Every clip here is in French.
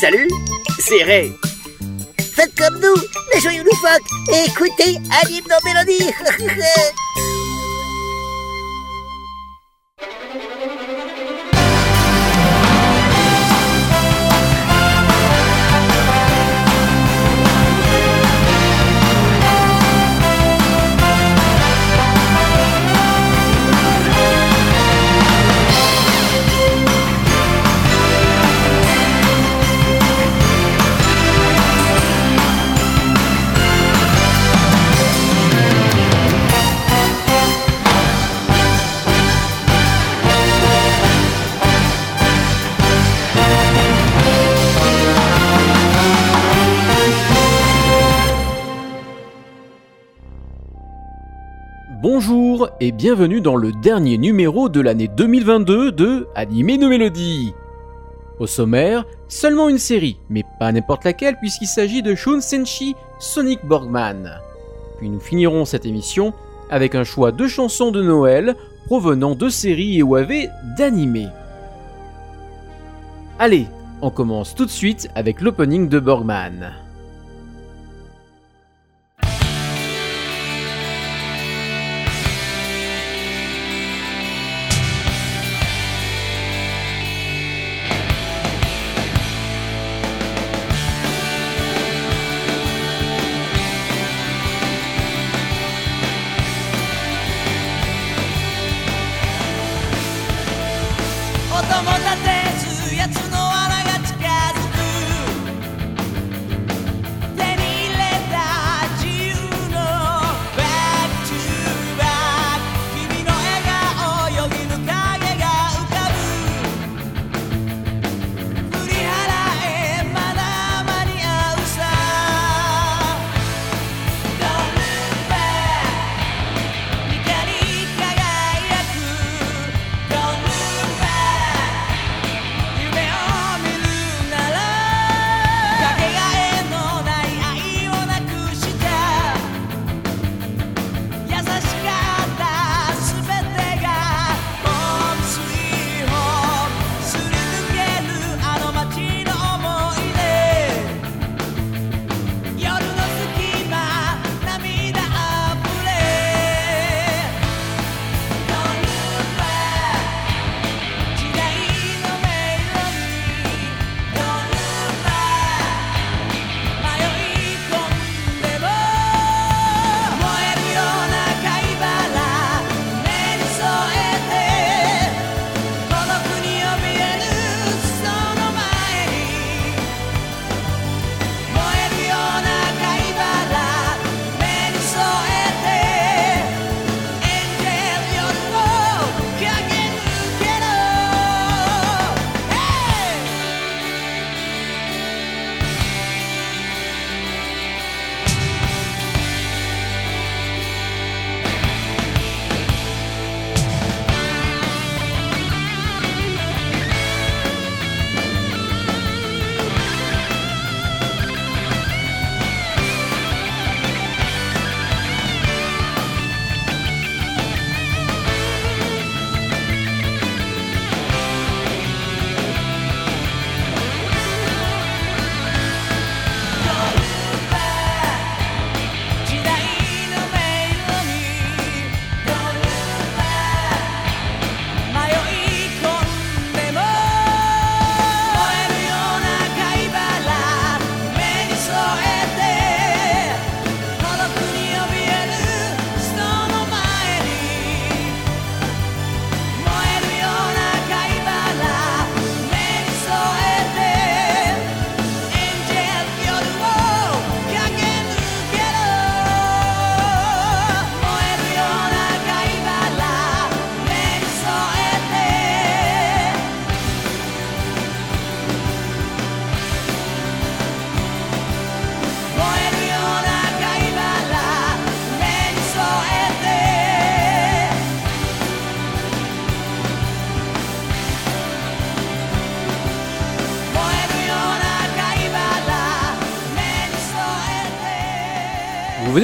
Salut, c'est Ray. Faites comme nous, les joyeux loufoques, et écoutez Anime nos mélodies. Bonjour et bienvenue dans le dernier numéro de l'année 2022 de Animer nos mélodies. Au sommaire, seulement une série, mais pas n'importe laquelle puisqu'il s'agit de Shun Senshi Sonic Borgman. Puis nous finirons cette émission avec un choix de chansons de Noël provenant de séries et OAV d'animés. Allez, on commence tout de suite avec l'opening de Borgman.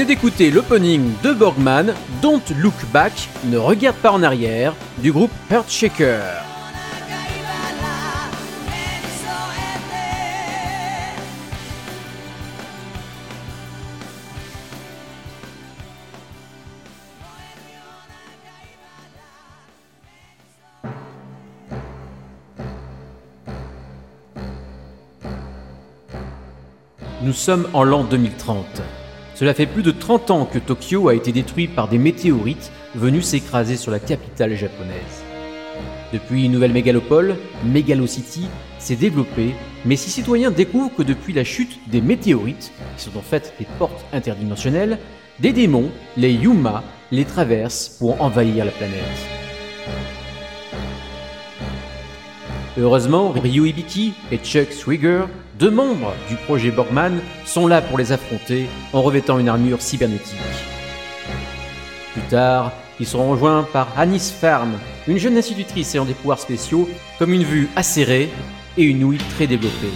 d'écouter l'opening de Borgman, Don't Look Back, Ne Regarde pas en arrière, du groupe Heartshaker. Nous sommes en l'an 2030. Cela fait plus de 30 ans que Tokyo a été détruit par des météorites venus s'écraser sur la capitale japonaise. Depuis une nouvelle mégalopole, Megalocity, s'est développée, mais ses citoyens découvrent que depuis la chute des météorites, qui sont en fait des portes interdimensionnelles, des démons, les Yuma, les traversent pour envahir la planète. Heureusement, Ryu Ibiki et Chuck Swigger, deux membres du projet Borgman, sont là pour les affronter en revêtant une armure cybernétique. Plus tard, ils seront rejoints par Anis Farm, une jeune institutrice ayant des pouvoirs spéciaux, comme une vue acérée et une ouïe très développée.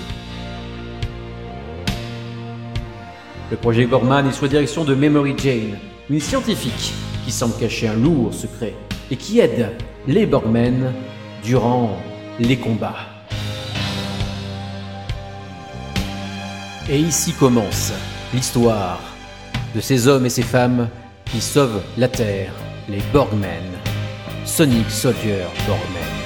Le projet Borgman est sous la direction de Memory Jane, une scientifique qui semble cacher un lourd secret et qui aide les Borgmen durant les combats. Et ici commence l'histoire de ces hommes et ces femmes qui sauvent la Terre, les Borgmen. Sonic Soldier Borgmen.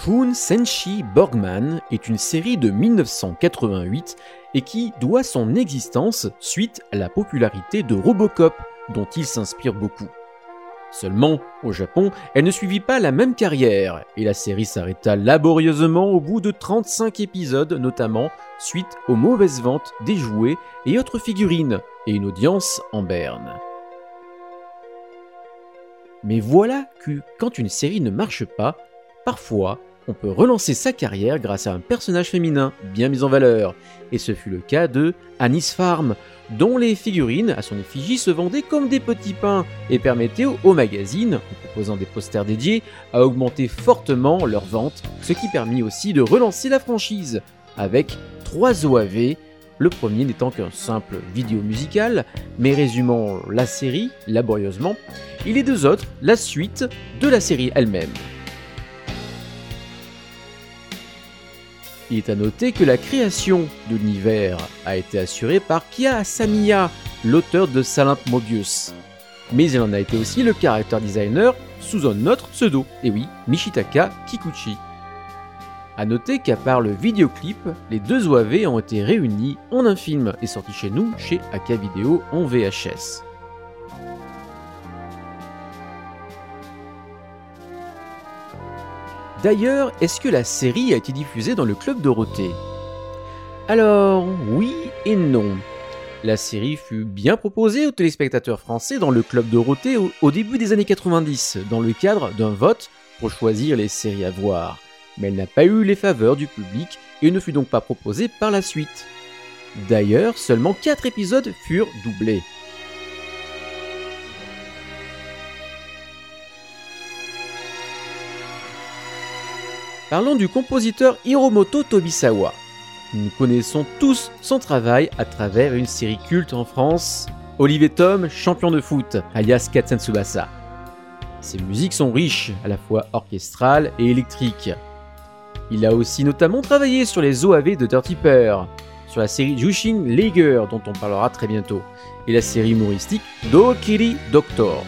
Fun Senshi Borgman est une série de 1988 et qui doit son existence suite à la popularité de Robocop, dont il s'inspire beaucoup. Seulement, au Japon, elle ne suivit pas la même carrière, et la série s'arrêta laborieusement au bout de 35 épisodes, notamment suite aux mauvaises ventes des jouets et autres figurines, et une audience en berne. Mais voilà que quand une série ne marche pas, parfois on peut relancer sa carrière grâce à un personnage féminin bien mis en valeur. Et ce fut le cas de Anis Farm, dont les figurines à son effigie se vendaient comme des petits pains et permettaient au magazine, en proposant des posters dédiés, à augmenter fortement leurs ventes, ce qui permit aussi de relancer la franchise avec trois OAV, le premier n'étant qu'un simple vidéo musical, mais résumant la série laborieusement, et les deux autres la suite de la série elle-même. Il est à noter que la création de l'univers a été assurée par Kia Asamiya, l'auteur de Silent Mobius. Mais il en a été aussi le character designer sous un autre pseudo, et oui, Mishitaka Kikuchi. A noter qu'à part le vidéoclip, les deux OAV ont été réunis en un film et sorti chez nous, chez Aka Video en VHS. D'ailleurs, est-ce que la série a été diffusée dans le Club Dorothée? Alors, oui et non. La série fut bien proposée aux téléspectateurs français dans le Club Dorothée au, au début des années 90, dans le cadre d'un vote pour choisir les séries à voir. Mais elle n'a pas eu les faveurs du public et ne fut donc pas proposée par la suite. D'ailleurs, seulement 4 épisodes furent doublés. Parlons du compositeur Hiromoto Tobisawa. Nous connaissons tous son travail à travers une série culte en France, Olivier Tom, champion de foot, alias Katsen Tsubasa. Ses musiques sont riches, à la fois orchestrales et électriques. Il a aussi notamment travaillé sur les OAV de Dirty Pair, sur la série Jushin Lager dont on parlera très bientôt, et la série humoristique Dokiri Doctor.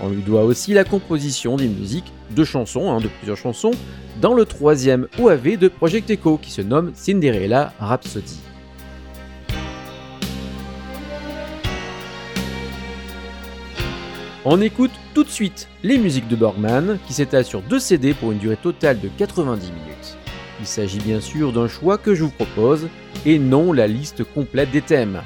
On lui doit aussi la composition des musiques de chansons, hein, de plusieurs chansons, dans le troisième OAV de Project Echo qui se nomme Cinderella Rhapsody. On écoute tout de suite les musiques de Borgman qui s'étalent sur deux CD pour une durée totale de 90 minutes. Il s'agit bien sûr d'un choix que je vous propose et non la liste complète des thèmes.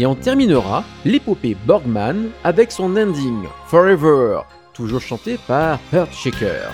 Et on terminera l'épopée Borgman avec son ending Forever, toujours chanté par Shaker.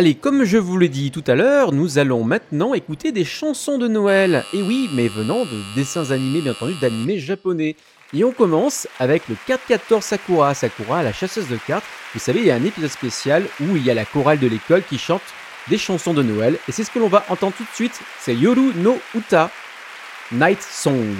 Allez, comme je vous l'ai dit tout à l'heure, nous allons maintenant écouter des chansons de Noël. Et oui, mais venant de dessins animés, bien entendu, d'animés japonais. Et on commence avec le 4-14 Sakura. Sakura, la chasseuse de cartes. Vous savez, il y a un épisode spécial où il y a la chorale de l'école qui chante des chansons de Noël. Et c'est ce que l'on va entendre tout de suite. C'est Yoru no Uta, Night Song.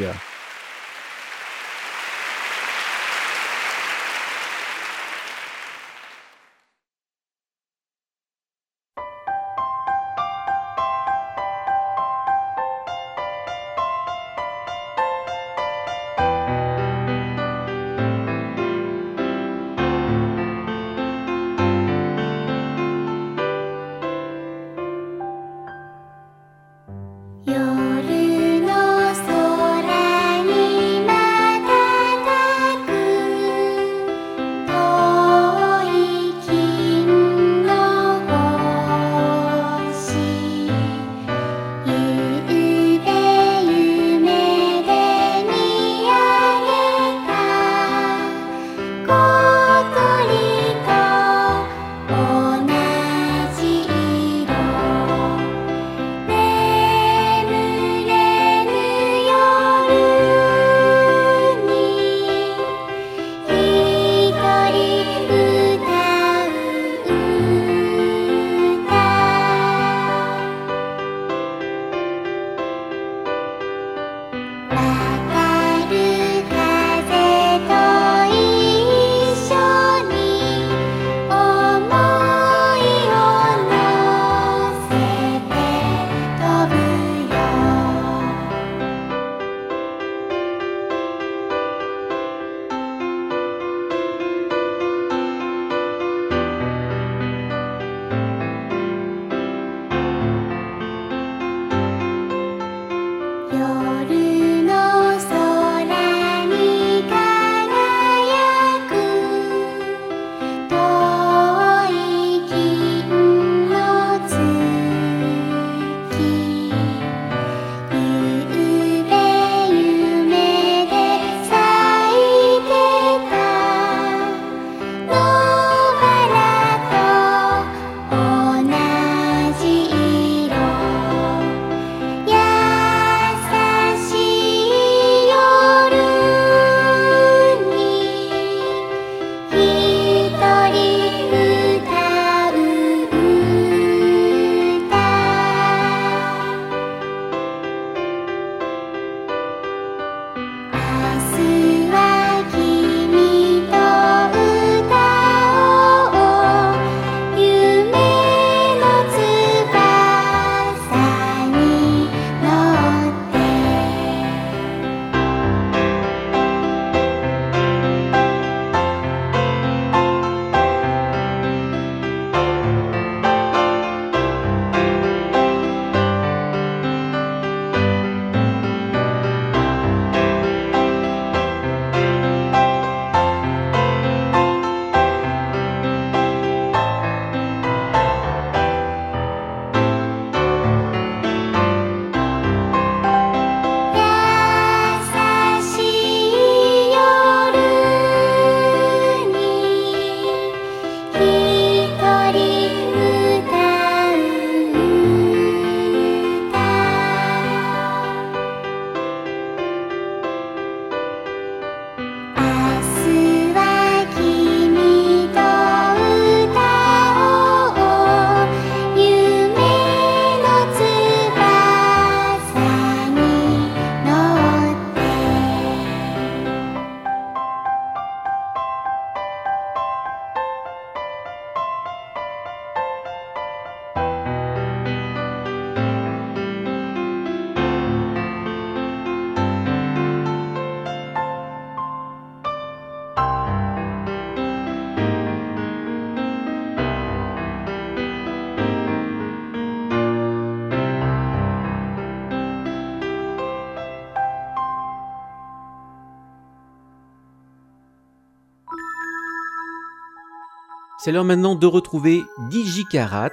C'est l'heure maintenant de retrouver Digikarat.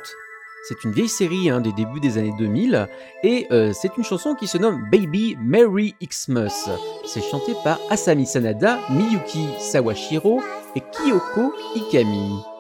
C'est une vieille série hein, des débuts des années 2000 et euh, c'est une chanson qui se nomme Baby Merry Xmas. C'est chanté par Asami Sanada, Miyuki Sawashiro et Kyoko Ikami.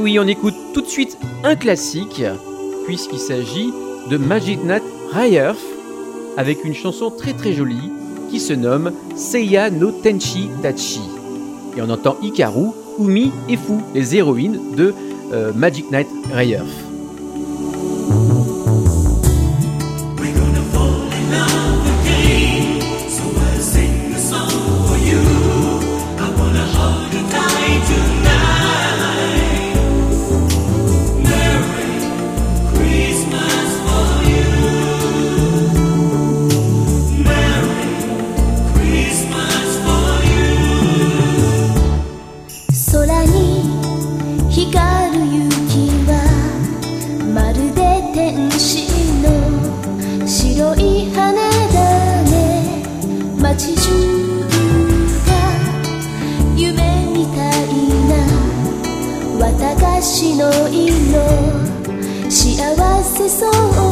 Oui, on écoute tout de suite un classique, puisqu'il s'agit de Magic Nat Rayerf, avec une chanson très très jolie qui se nomme Seiya no Tenchi Tachi. Et on entend Hikaru, Umi et Fu, les héroïnes de euh, Magic Knight Rayerf. Merry Christmas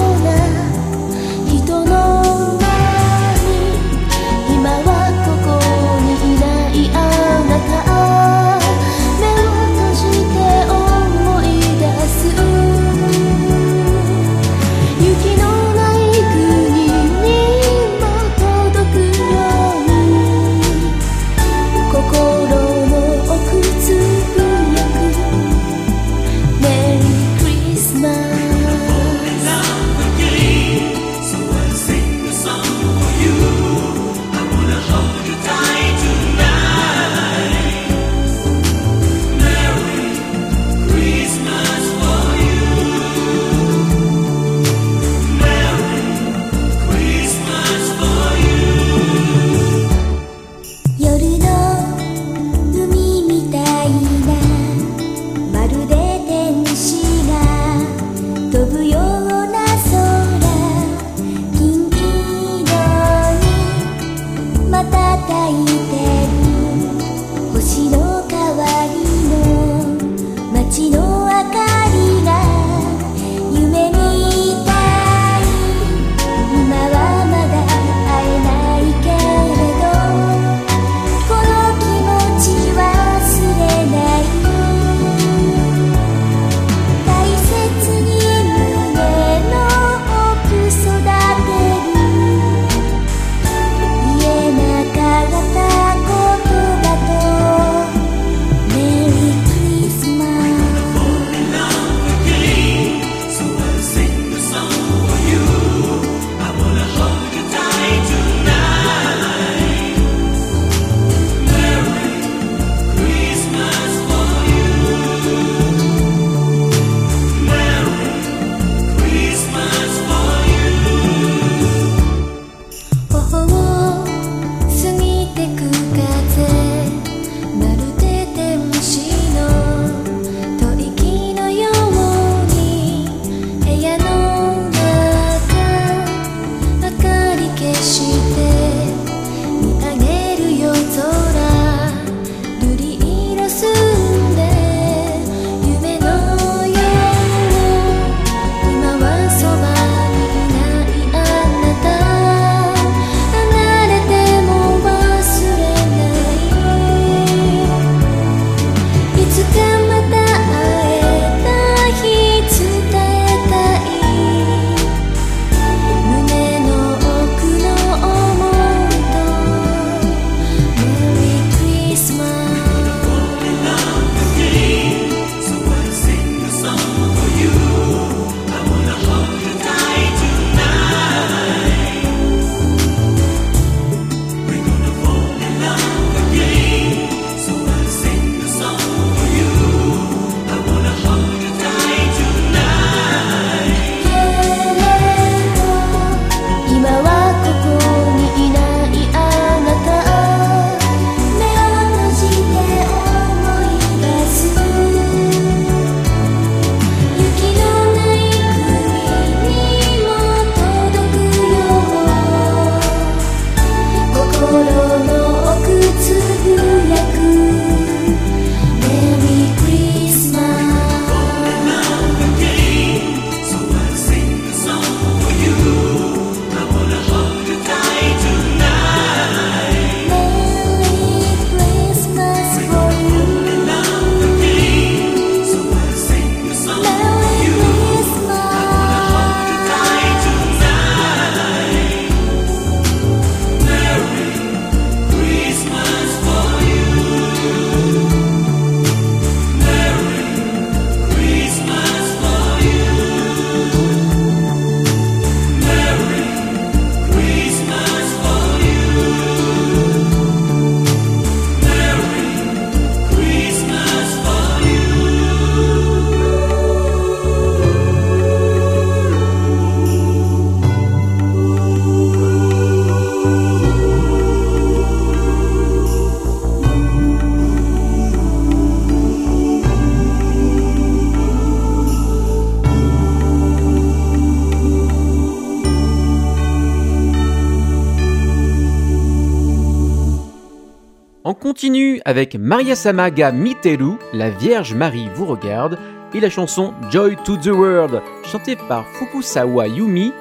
avec Maria Samaga Miteru, La Vierge Marie vous regarde, et la chanson Joy to the World, chantée par Fukusawa Yumi,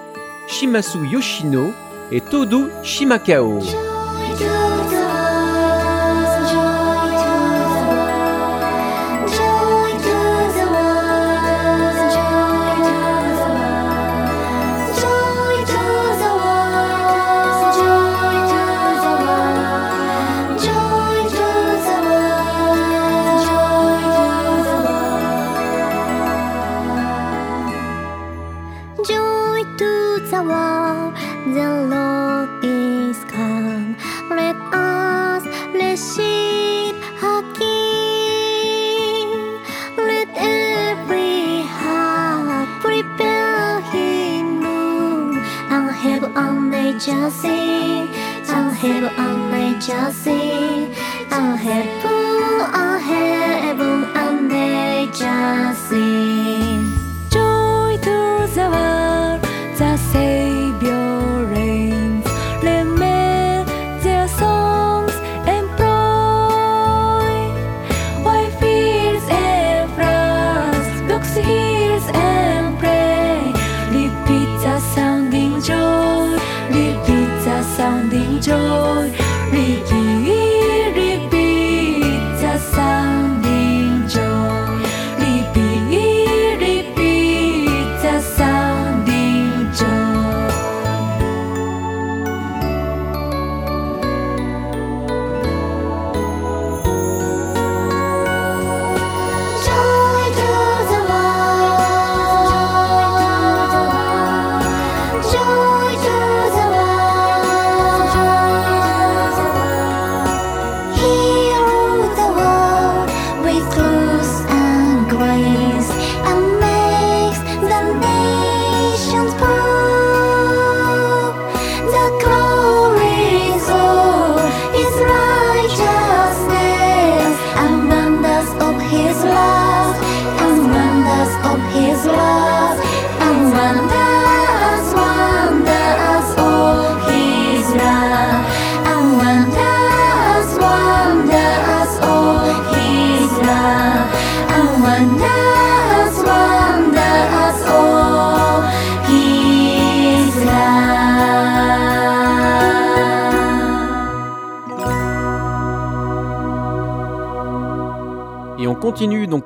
Shimasu Yoshino et Todo Shimakao.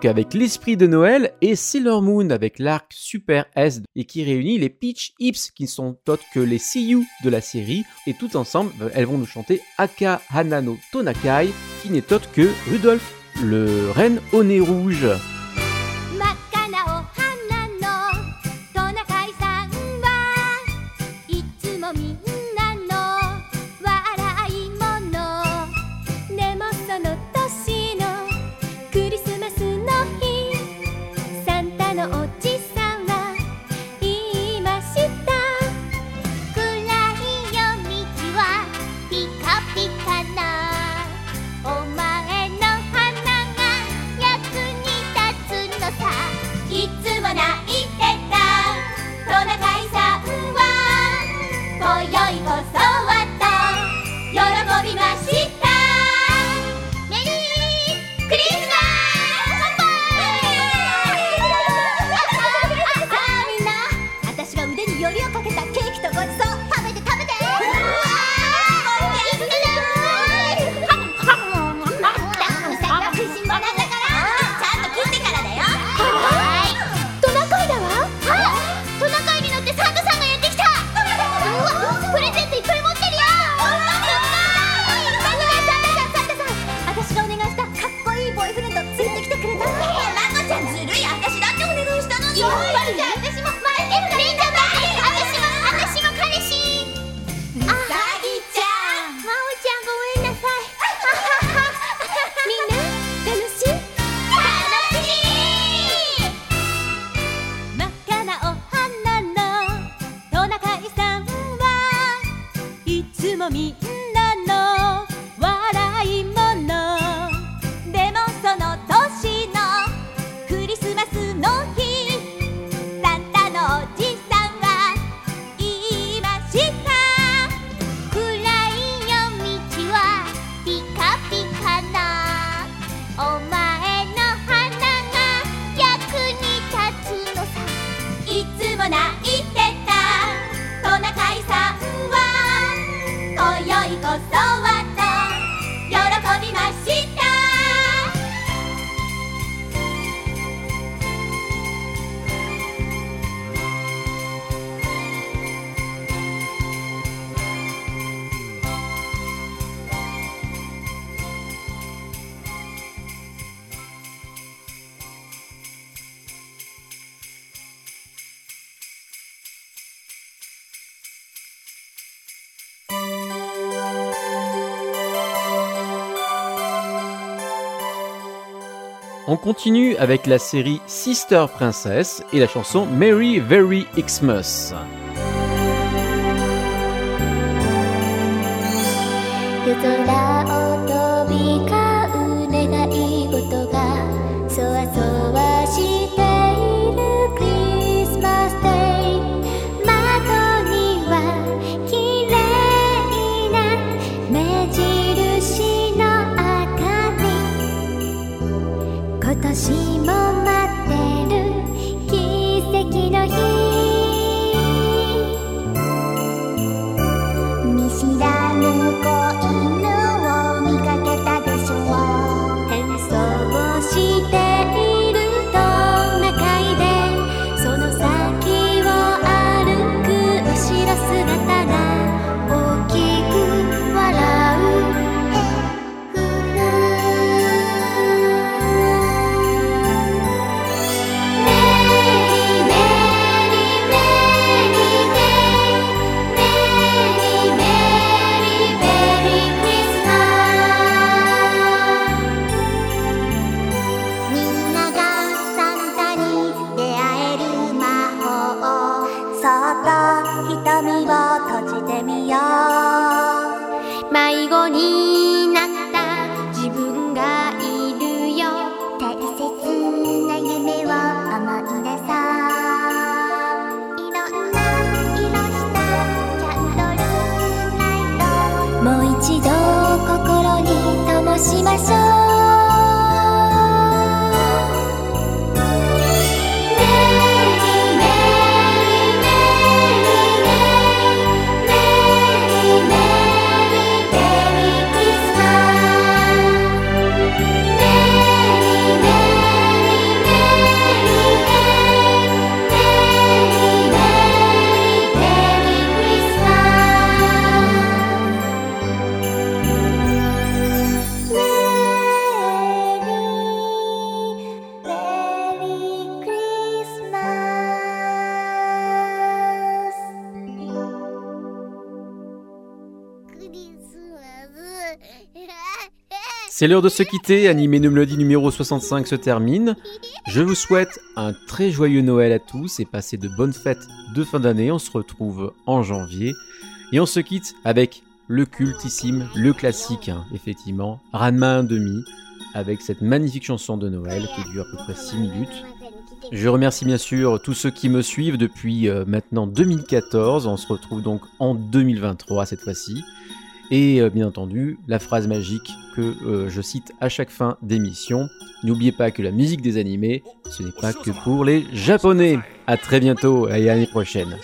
Avec l'esprit de Noël et Sailor Moon avec l'arc Super S et qui réunit les Peach Hips qui ne sont autres que les CU de la série et tout ensemble elles vont nous chanter Aka Hanano Tonakai qui n'est autre que Rudolf, le reine au nez rouge. On continue avec la série Sister Princess et la chanson Merry Very Xmas. C'est l'heure de se quitter, Animé numéro 65 se termine. Je vous souhaite un très joyeux Noël à tous et passez de bonnes fêtes de fin d'année. On se retrouve en janvier et on se quitte avec le cultissime, le classique, hein, effectivement, Ranma 1,5 avec cette magnifique chanson de Noël qui dure à peu près 6 minutes. Je remercie bien sûr tous ceux qui me suivent depuis euh, maintenant 2014. On se retrouve donc en 2023 cette fois-ci. Et euh, bien entendu, la phrase magique que euh, je cite à chaque fin d'émission. N'oubliez pas que la musique des animés, ce n'est pas que pour les japonais. À très bientôt et à l'année prochaine.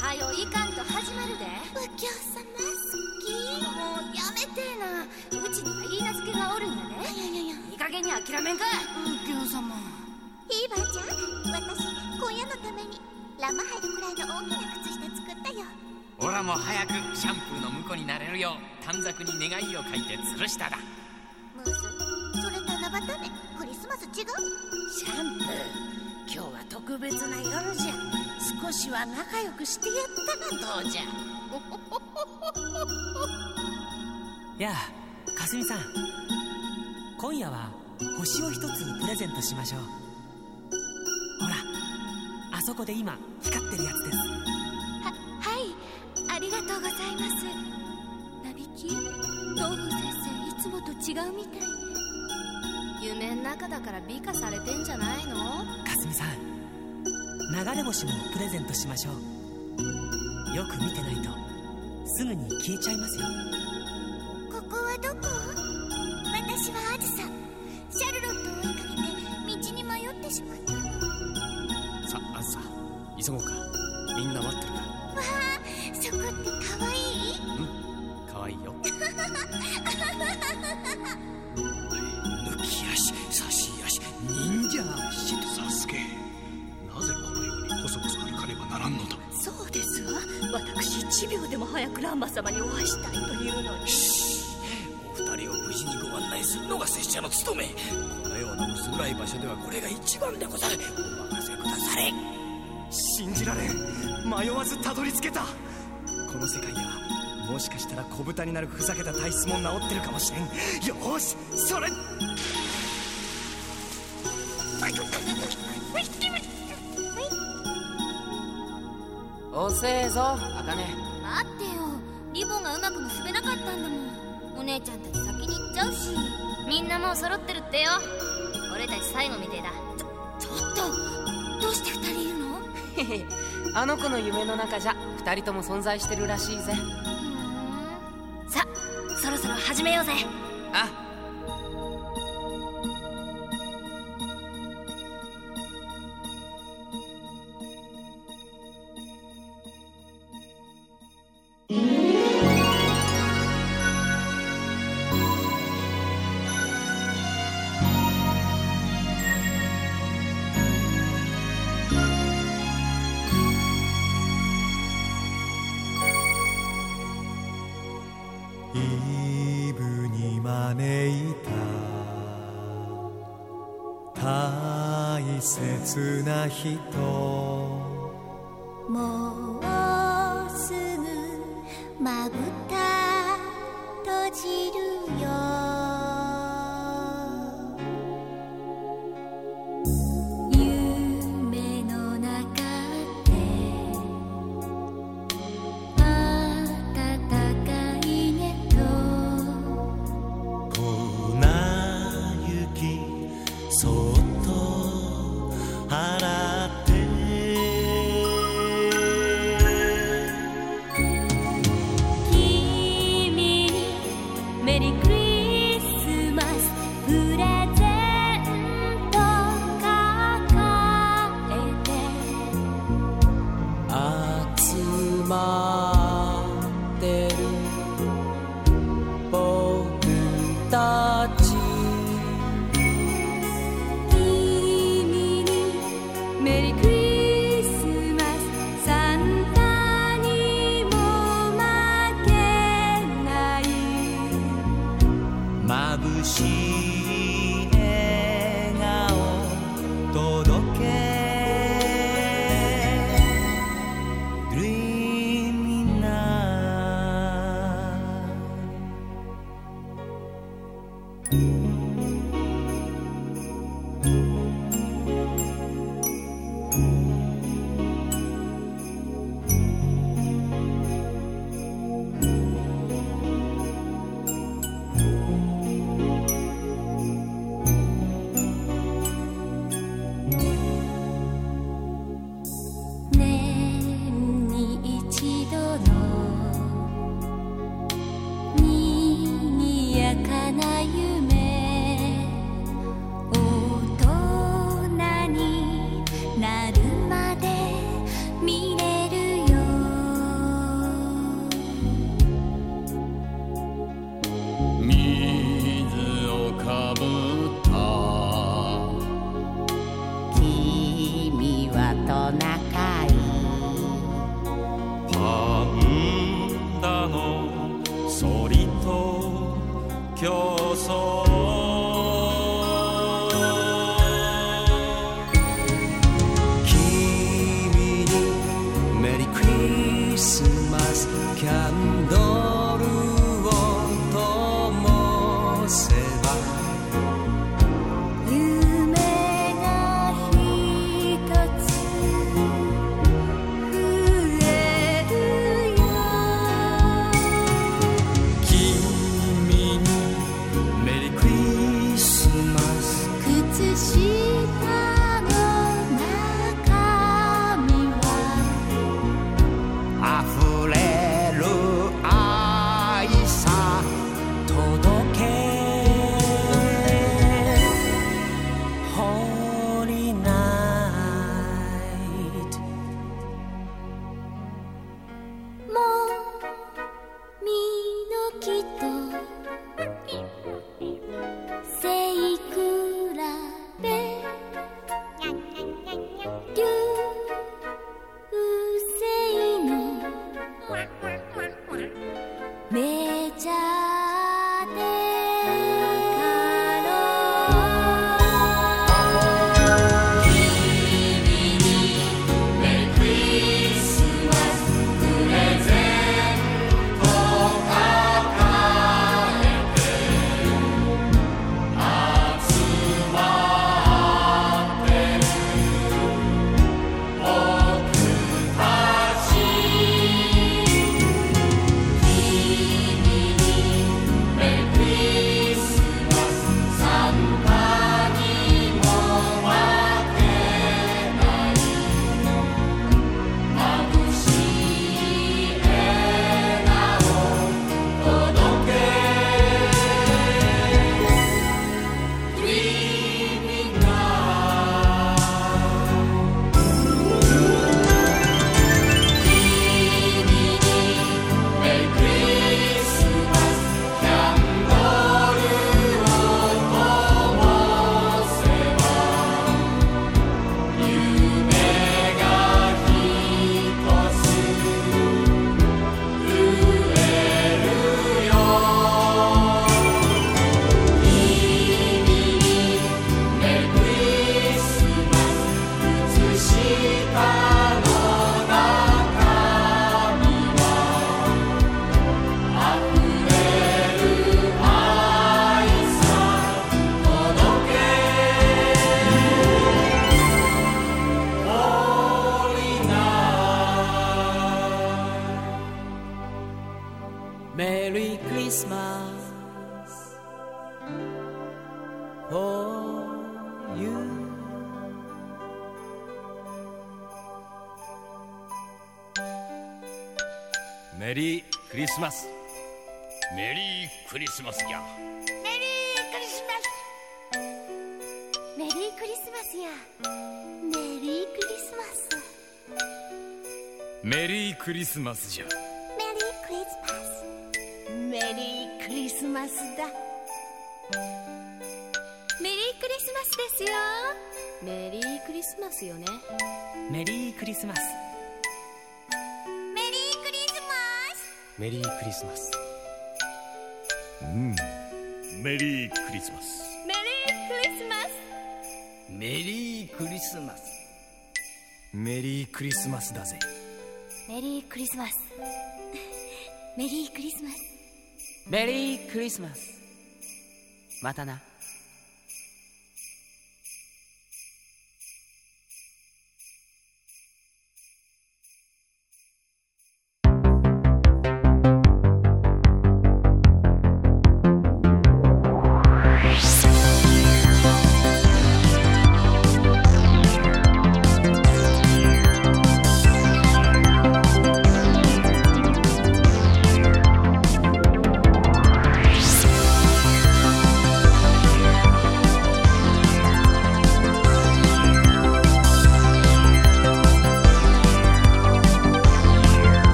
はよいかんと始まるで。右京様好きもうやめてえな。うちには言い名付けがおるんやで。いやいやいや。いい加減に諦めんか。い右京様。いいばあちゃん私今夜のためにラマ入るくらいの大きな靴下作ったよ。オラも早くシャンプーの婿になれるよう短冊に願いを書いて吊るしただ。ムースそれ七夕ね。クリスマス違う。シャンプー。今日は特別な夜じゃ少しは仲良くしてやったらどうじゃ やあかすみさん。今夜は星を一つプレゼントしましょう。ほらあそこで今光ってるやつです。ははいありがとうございます。なびき東風先生いつもと違うみたい。ね夢ん中だから美化されてんじゃないの？かすみさん流れ星もプレゼントしましょう。よく見てないとすぐに消えちゃいますよ。遅えぞ茜。待ってよ。リボンがうまく結べなかったんだもん。お姉ちゃんたち先に行っちゃうし。みんなもう揃ってるってよ。俺たち最後みてえだ。ちょちょっとどうして2人いるの？あの子の夢の中じゃ2人とも存在してるらしいぜ。さそろそろ始めようぜ。人スマスじゃ。メリークリスマスメリークリスマスだ。メリークリスマスですよ。メリークリスマスよね。メリークリスマスメリークリスマスメリークリスマスうん。メリークリスマスメリークリスマスメリークリスマスメリークリスマスだぜメリークリスマス。メリークリスマス。メリークリスマス。またな。